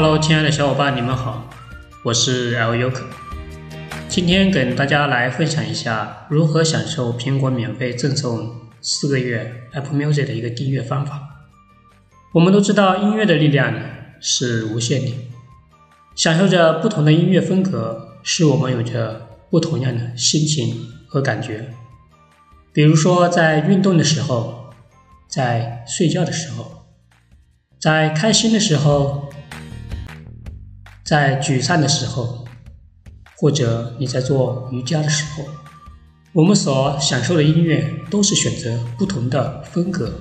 Hello，亲爱的小伙伴，你们好，我是 L U K。今天跟大家来分享一下如何享受苹果免费赠送四个月 Apple Music 的一个订阅方法。我们都知道音乐的力量是无限的，享受着不同的音乐风格，使我们有着不同样的心情和感觉。比如说，在运动的时候，在睡觉的时候，在开心的时候。在沮丧的时候，或者你在做瑜伽的时候，我们所享受的音乐都是选择不同的风格。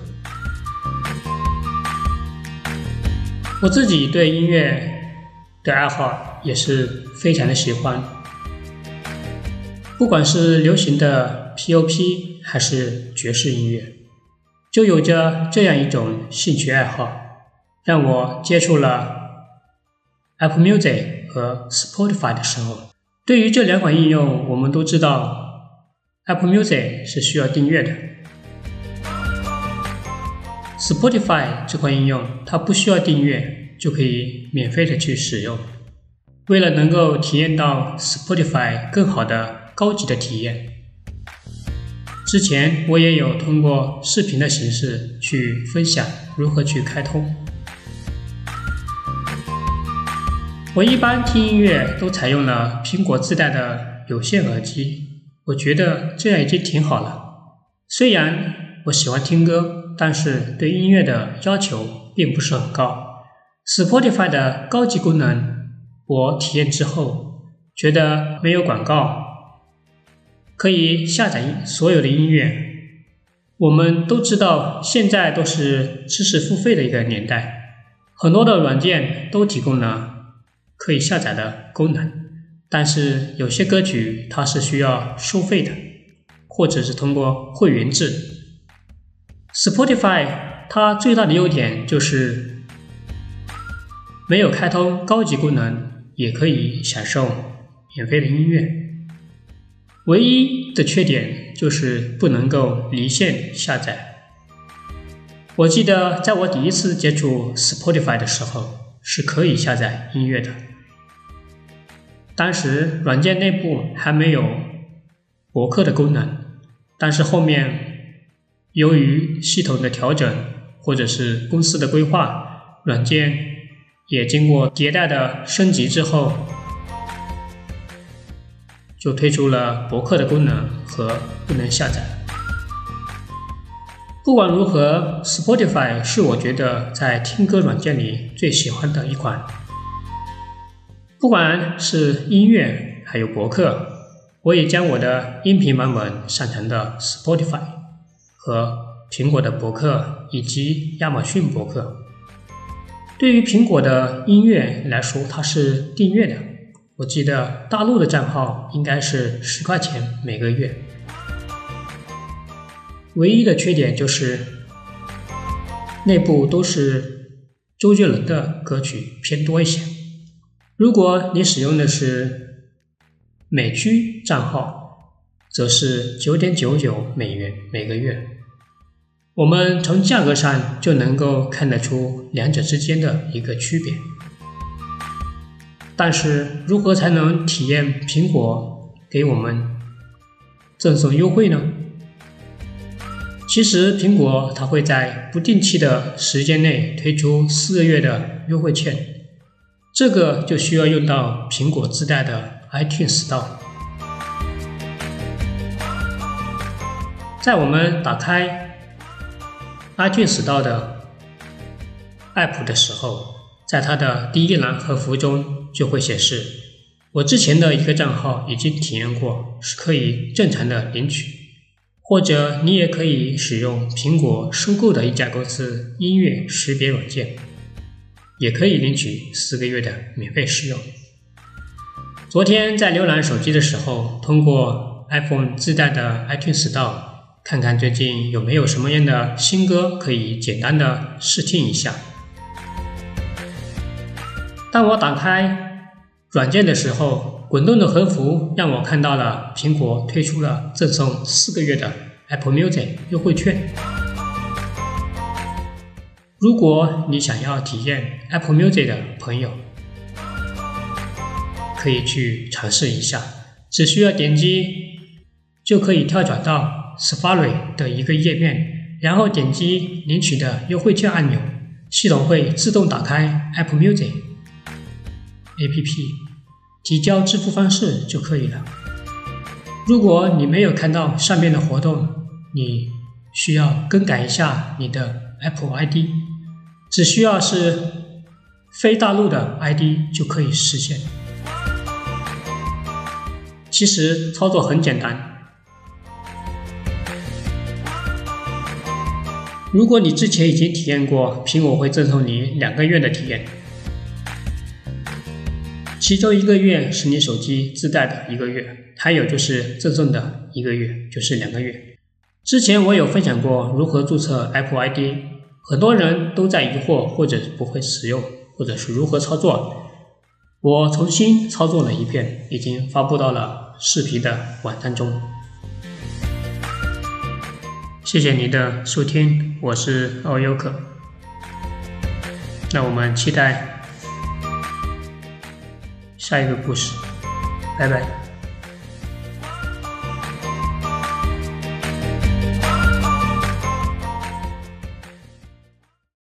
我自己对音乐的爱好也是非常的喜欢，不管是流行的 P.O.P 还是爵士音乐，就有着这样一种兴趣爱好，让我接触了。Apple Music 和 Spotify 的时候，对于这两款应用，我们都知道，Apple Music 是需要订阅的，Spotify 这款应用它不需要订阅就可以免费的去使用。为了能够体验到 Spotify 更好的高级的体验，之前我也有通过视频的形式去分享如何去开通。我一般听音乐都采用了苹果自带的有线耳机，我觉得这样已经挺好了。虽然我喜欢听歌，但是对音乐的要求并不是很高。Spotify 的高级功能，我体验之后觉得没有广告，可以下载所有的音乐。我们都知道，现在都是知识付费的一个年代，很多的软件都提供了。可以下载的功能，但是有些歌曲它是需要收费的，或者是通过会员制。Spotify 它最大的优点就是没有开通高级功能，也可以享受免费的音乐。唯一的缺点就是不能够离线下载。我记得在我第一次接触 Spotify 的时候。是可以下载音乐的。当时软件内部还没有博客的功能，但是后面由于系统的调整或者是公司的规划，软件也经过迭代的升级之后，就推出了博客的功能和不能下载。不管如何，Spotify 是我觉得在听歌软件里最喜欢的一款。不管是音乐还有博客，我也将我的音频版本上传到 Spotify 和苹果的博客以及亚马逊博客。对于苹果的音乐来说，它是订阅的。我记得大陆的账号应该是十块钱每个月。唯一的缺点就是内部都是周杰伦的歌曲偏多一些。如果你使用的是美区账号，则是九点九九美元每个月。我们从价格上就能够看得出两者之间的一个区别。但是如何才能体验苹果给我们赠送优惠呢？其实，苹果它会在不定期的时间内推出四个月的优惠券，这个就需要用到苹果自带的 iTunes Store。在我们打开 iTunes Store 的 App 的时候，在它的第一栏和服务中就会显示，我之前的一个账号已经体验过，是可以正常的领取。或者你也可以使用苹果收购的一家公司音乐识别软件，也可以领取四个月的免费试用。昨天在浏览手机的时候，通过 iPhone 自带的 iTunes Store 看看最近有没有什么样的新歌可以简单的试听一下。当我打开软件的时候，滚动的横幅让我看到了苹果推出了赠送四个月的 Apple Music 优惠券。如果你想要体验 Apple Music 的朋友，可以去尝试一下。只需要点击就可以跳转到 Safari 的一个页面，然后点击领取的优惠券按钮，系统会自动打开 Apple Music APP，提交支付方式就可以了。如果你没有看到上面的活动，你需要更改一下你的 Apple ID，只需要是非大陆的 ID 就可以实现。其实操作很简单。如果你之前已经体验过，苹果会赠送你两个月的体验，其中一个月是你手机自带的一个月，还有就是赠送的一个月，就是两个月。之前我有分享过如何注册 Apple ID，很多人都在疑惑或者不会使用，或者是如何操作。我重新操作了一遍，已经发布到了。视频的网站中，谢谢你的收听，我是奥优可。那我们期待下一个故事，拜拜。